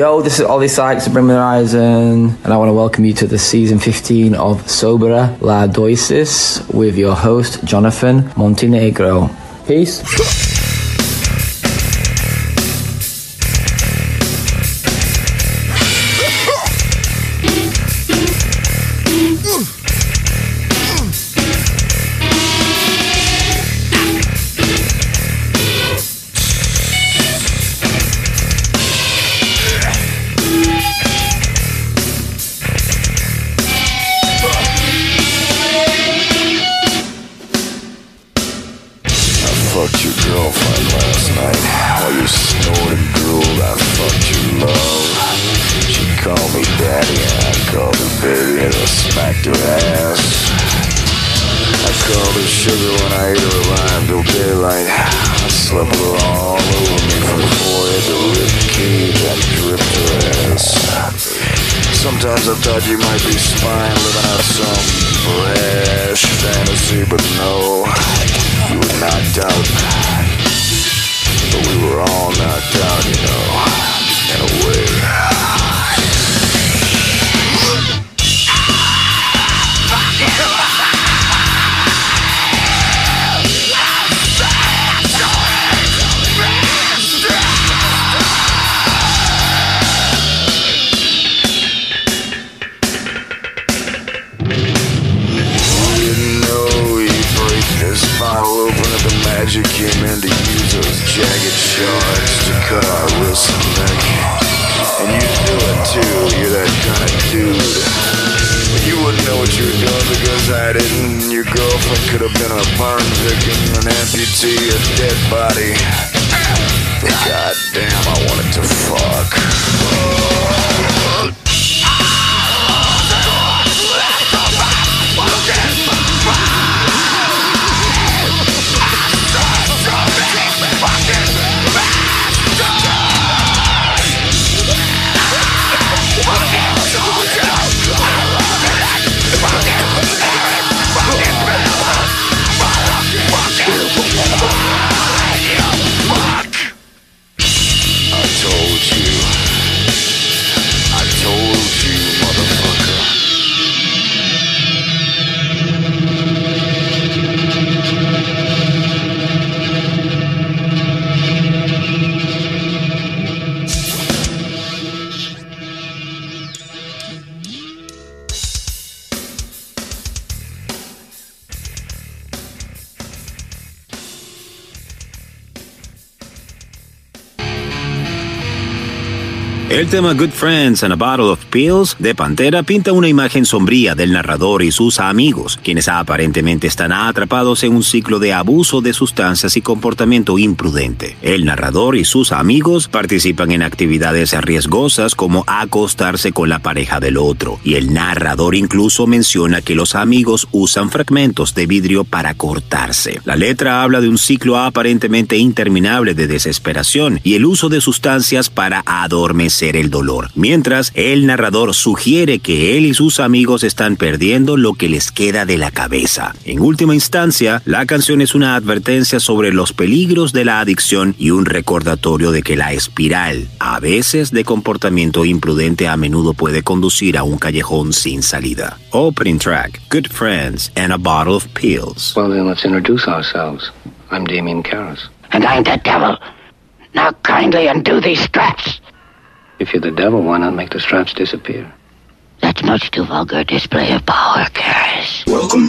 Yo, this is Ollie Sykes of the Horizon, and I want to welcome you to the season 15 of Sobera La Doisis with your host, Jonathan Montenegro. Peace. Girlfriend last night while you snored and drooled. I fucked your love. She called me daddy and I called her baby and I smacked her ass. I called her sugar when I ate her alive till daylight. I slept her all over me from forehead to rib cage. Dripped her ass. Sometimes I thought you might be spying, living out some fresh fantasy, but no, you were knocked out. But we were all knocked out, you know, in a way. An amputee, a dead body. But goddamn, I wanted to fuck. El tema Good Friends and a Bottle of Pills de Pantera pinta una imagen sombría del narrador y sus amigos, quienes aparentemente están atrapados en un ciclo de abuso de sustancias y comportamiento imprudente. El narrador y sus amigos participan en actividades riesgosas como acostarse con la pareja del otro, y el narrador incluso menciona que los amigos usan fragmentos de vidrio para cortarse. La letra habla de un ciclo aparentemente interminable de desesperación y el uso de sustancias para adormecer el dolor, mientras el narrador sugiere que él y sus amigos están perdiendo lo que les queda de la cabeza. En última instancia, la canción es una advertencia sobre los peligros de la adicción y un recordatorio de que la espiral, a veces de comportamiento imprudente, a menudo puede conducir a un callejón sin salida. Opening track, Good Friends and a Bottle of Pills. Well, then let's introduce ourselves. I'm Damien Karras. And I'm the devil. Now kindly undo these straps. If you're the devil, why not make the straps disappear? That's much too vulgar a display of power, Karis. Welcome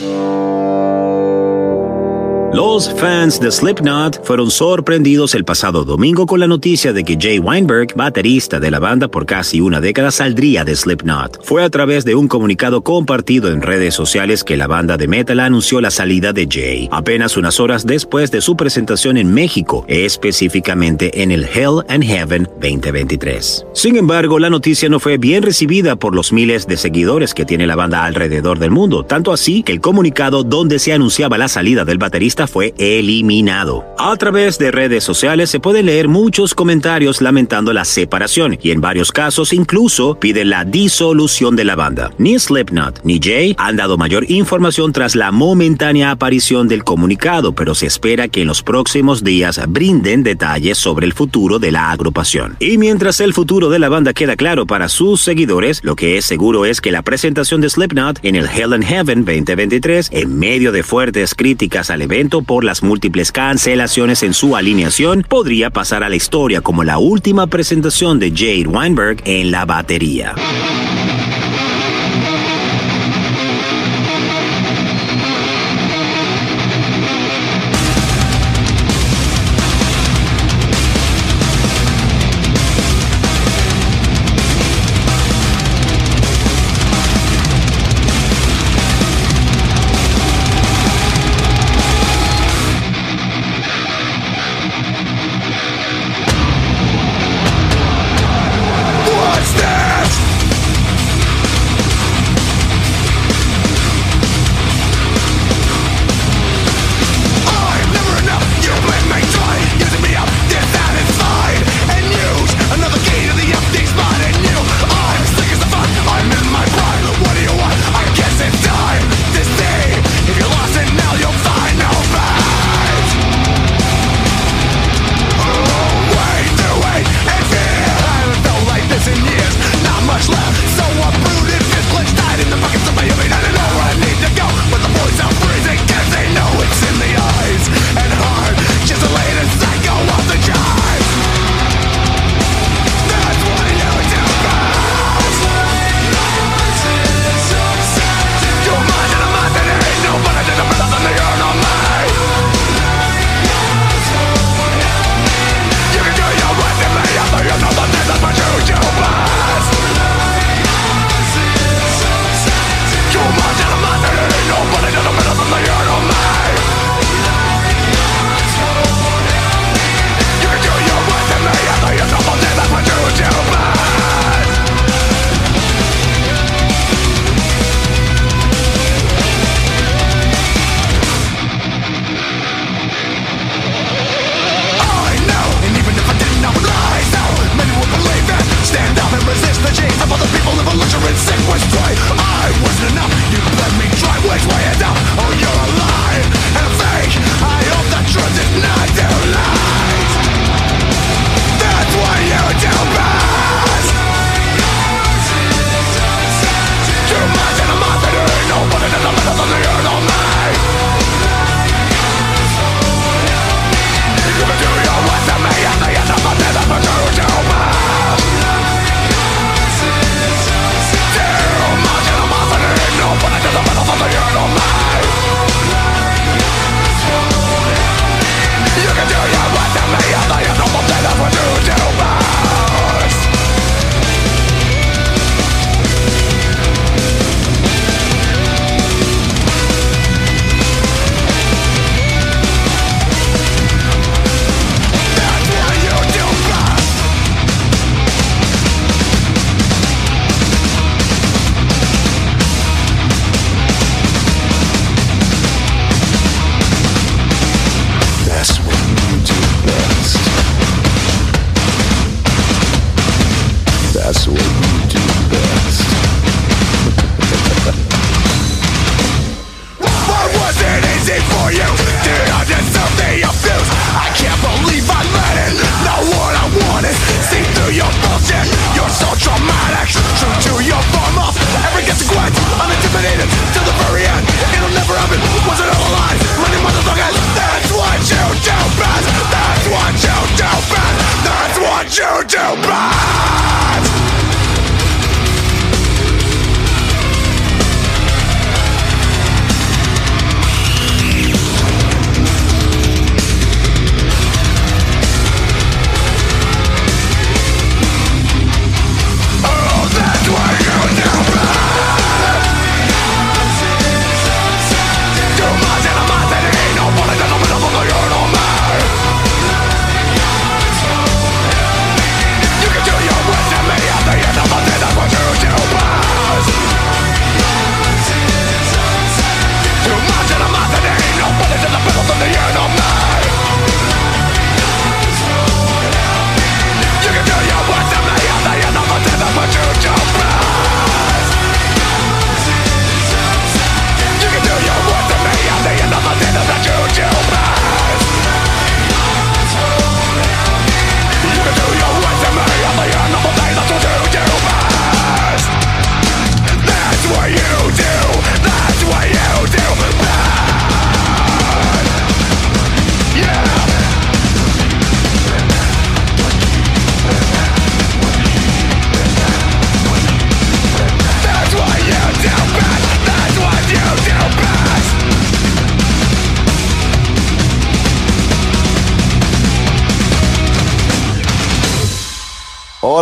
Música Los fans de Slipknot fueron sorprendidos el pasado domingo con la noticia de que Jay Weinberg, baterista de la banda por casi una década, saldría de Slipknot. Fue a través de un comunicado compartido en redes sociales que la banda de metal anunció la salida de Jay, apenas unas horas después de su presentación en México, específicamente en el Hell and Heaven 2023. Sin embargo, la noticia no fue bien recibida por los miles de seguidores que tiene la banda alrededor del mundo, tanto así que el comunicado donde se anunciaba la salida del baterista fue eliminado. A través de redes sociales se pueden leer muchos comentarios lamentando la separación y en varios casos incluso piden la disolución de la banda. Ni Slipknot ni Jay han dado mayor información tras la momentánea aparición del comunicado, pero se espera que en los próximos días brinden detalles sobre el futuro de la agrupación. Y mientras el futuro de la banda queda claro para sus seguidores, lo que es seguro es que la presentación de Slipknot en el Hell and Heaven 2023, en medio de fuertes críticas al evento, por las múltiples cancelaciones en su alineación, podría pasar a la historia como la última presentación de Jade Weinberg en la batería.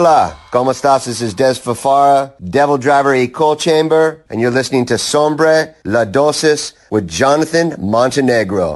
Hola, ¿cómo estás? This is Des Fafara, Devil Driver E Coal Chamber, and you're listening to Sombre La Dosis with Jonathan Montenegro.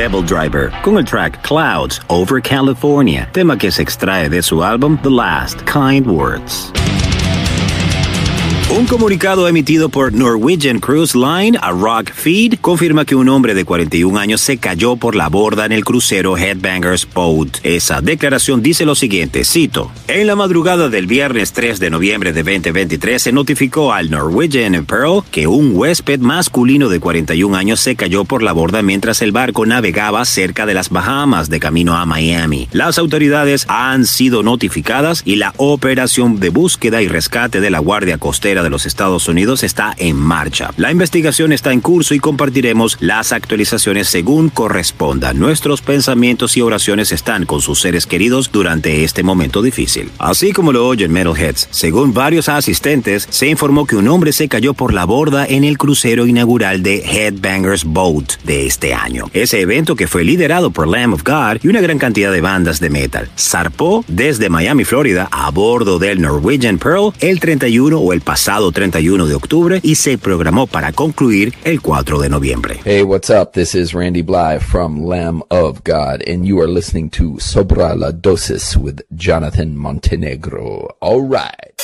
Devil Driver con el track Clouds Over California, tema que se extrae de su álbum The Last Kind Words. Un comunicado emitido por Norwegian Cruise Line a Rock Feed confirma que un hombre de 41 años se cayó por la borda en el crucero Headbangers Boat. Esa declaración dice lo siguiente, cito, en la madrugada del viernes 3 de noviembre de 2023 se notificó al Norwegian Pearl que un huésped masculino de 41 años se cayó por la borda mientras el barco navegaba cerca de las Bahamas de camino a Miami. Las autoridades han sido notificadas y la operación de búsqueda y rescate de la Guardia Costera frontera de los Estados Unidos está en marcha. La investigación está en curso y compartiremos las actualizaciones según corresponda. Nuestros pensamientos y oraciones están con sus seres queridos durante este momento difícil. Así como lo oyen Metalheads, según varios asistentes, se informó que un hombre se cayó por la borda en el crucero inaugural de Headbangers Boat de este año. Ese evento que fue liderado por Lamb of God y una gran cantidad de bandas de metal. Zarpó desde Miami, Florida, a bordo del Norwegian Pearl el 31 o el pasado 31 de octubre y se programó para concluir el 4 de noviembre. Hey, what's up? This is Randy Bly from Lamb of God, and you are listening to Sobra la Dosis with Jonathan Montenegro. All right.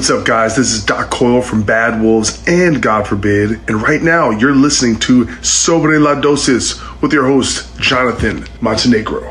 What's up, guys? This is Doc Coyle from Bad Wolves and God Forbid. And right now, you're listening to Sobre la Dosis with your host, Jonathan Montenegro.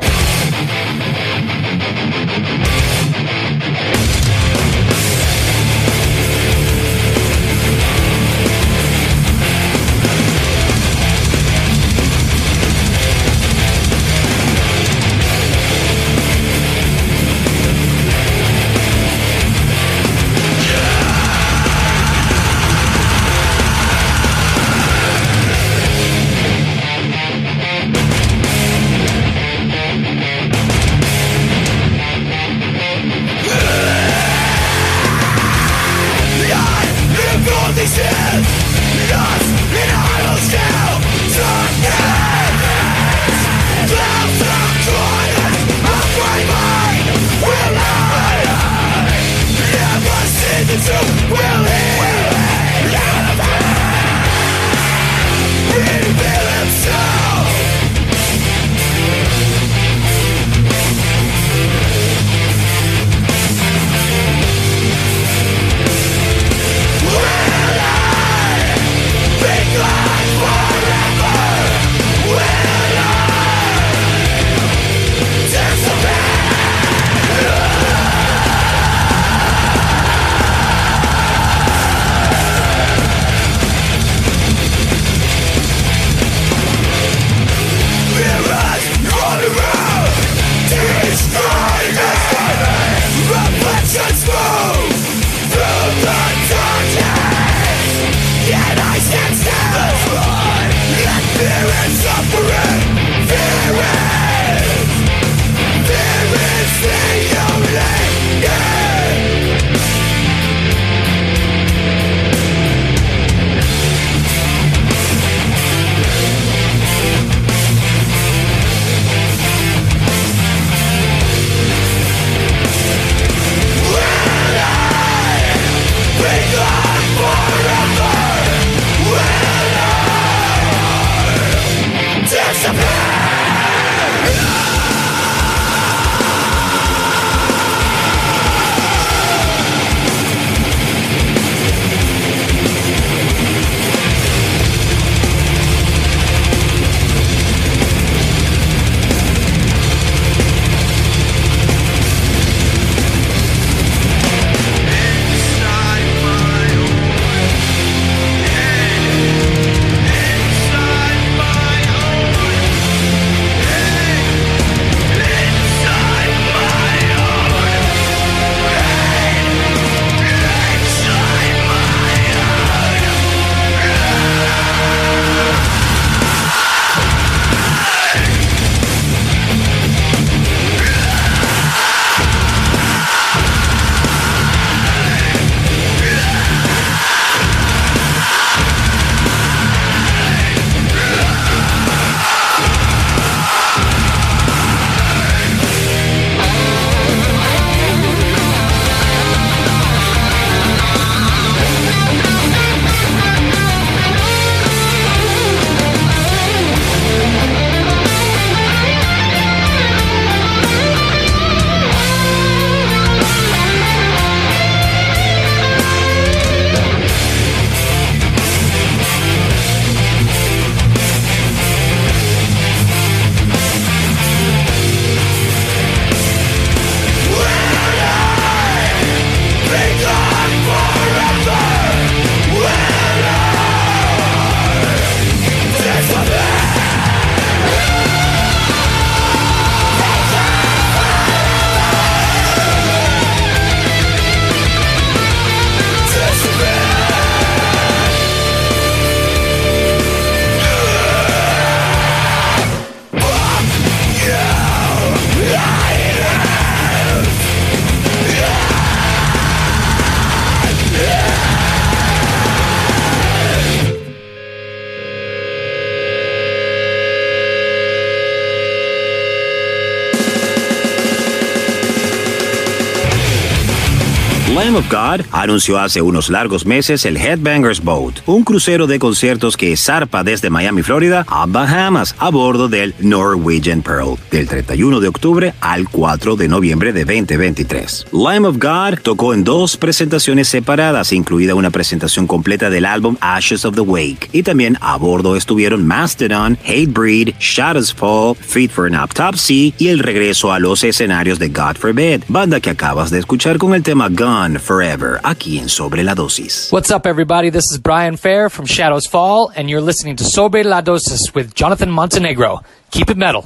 Lamb of God anunció hace unos largos meses el Headbangers Boat, un crucero de conciertos que zarpa desde Miami, Florida, a Bahamas a bordo del Norwegian Pearl, del 31 de octubre al 4 de noviembre de 2023. Lamb of God tocó en dos presentaciones separadas, incluida una presentación completa del álbum Ashes of the Wake, y también a bordo estuvieron Mastodon, Hatebreed, Shadows Fall, Fit for an Autopsy y el regreso a los escenarios de God Forbid, banda que acabas de escuchar con el tema Forever, aquí en Sobre la Dosis. What's up, everybody? This is Brian Fair from Shadows Fall, and you're listening to Sobre la Dosis with Jonathan Montenegro. Keep it metal.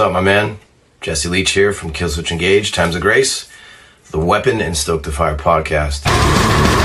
What's up, my man? Jesse Leach here from Killswitch Engage, Times of Grace, the Weapon and Stoke the Fire podcast.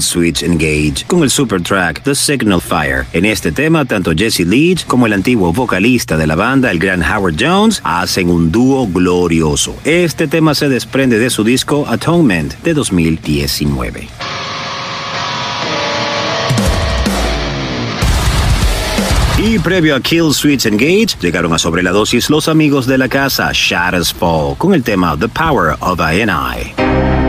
Switch Engage con el super track The Signal Fire. En este tema, tanto Jesse Leach como el antiguo vocalista de la banda, el gran Howard Jones, hacen un dúo glorioso. Este tema se desprende de su disco Atonement de 2019. Y previo a Kill Switch Engage, llegaron a sobre la dosis los amigos de la casa Shadows Fall con el tema The Power of I.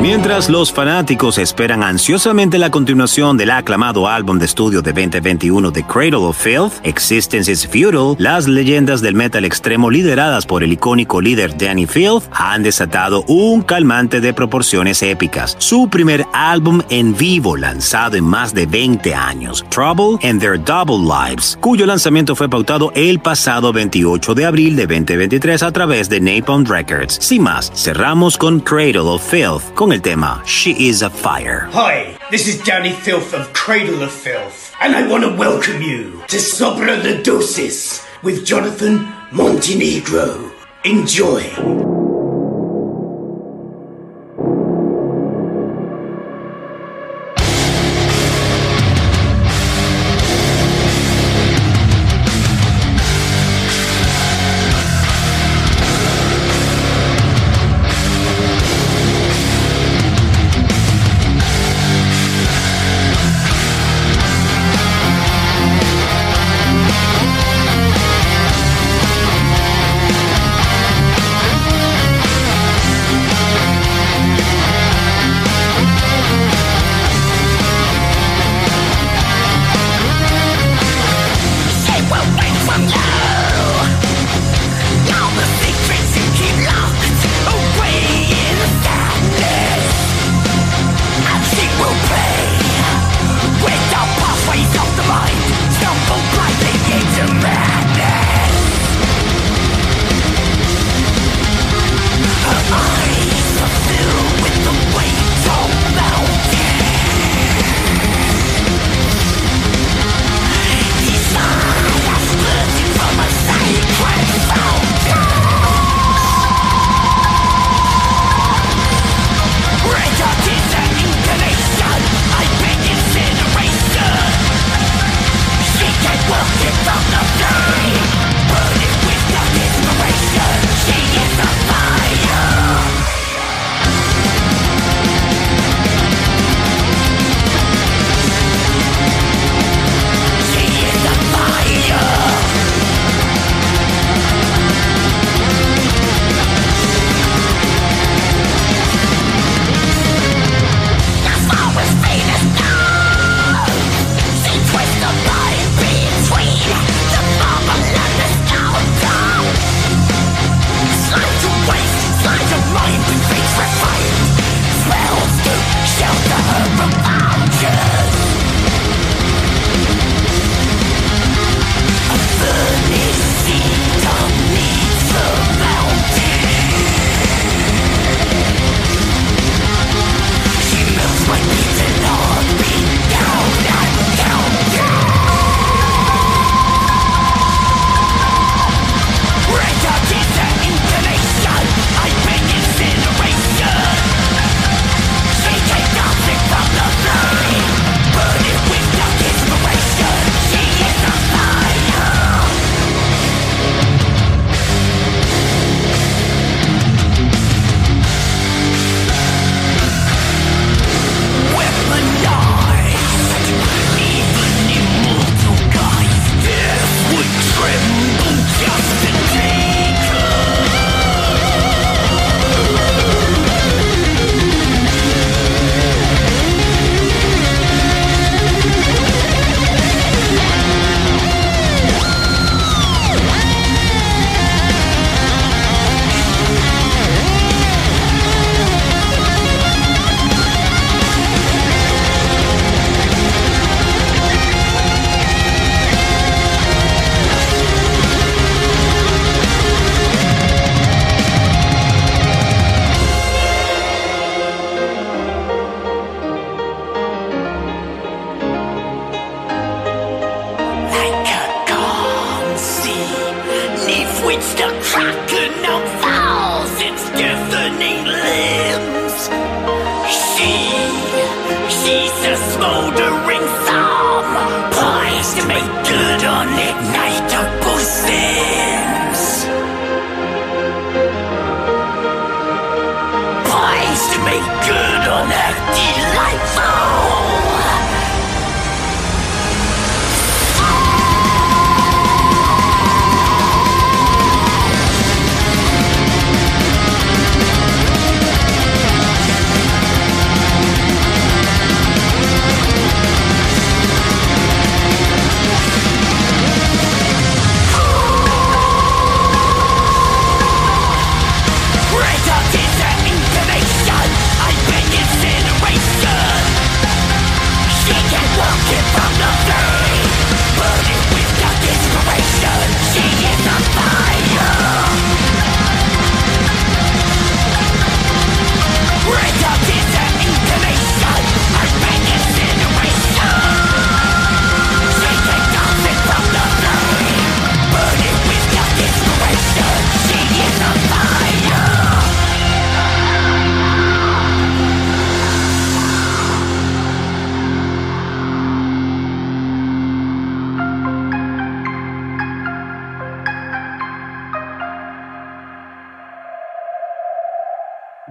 Mientras los fanáticos esperan ansiosamente la continuación del aclamado álbum de estudio de 2021 de Cradle of Filth, Existence is Futile, las leyendas del metal extremo lideradas por el icónico líder Danny Filth han desatado un calmante de proporciones épicas. Su primer álbum en vivo lanzado en más de 20 años, Trouble and Their Double Lives, cuyo lanzamiento fue pautado el pasado 28 de abril de 2023 a través de Napalm Records. Sin más, cerramos con Cradle of Filth con el tema She is a Fire. Hi, this is Danny Filth of Cradle of Filth, and I want to welcome you to Sobra the Dosis with Jonathan Montenegro. Enjoy.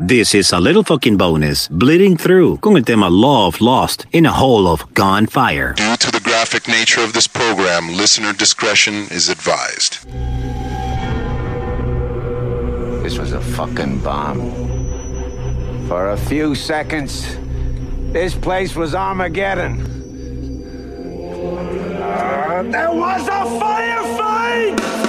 This is a little fucking bonus, bleeding through, con el tema Love Lost in a Hole of Gone Fire. Due to the graphic nature of this program, listener discretion is advised. This was a fucking bomb. For a few seconds, this place was Armageddon. Uh, there was a firefight!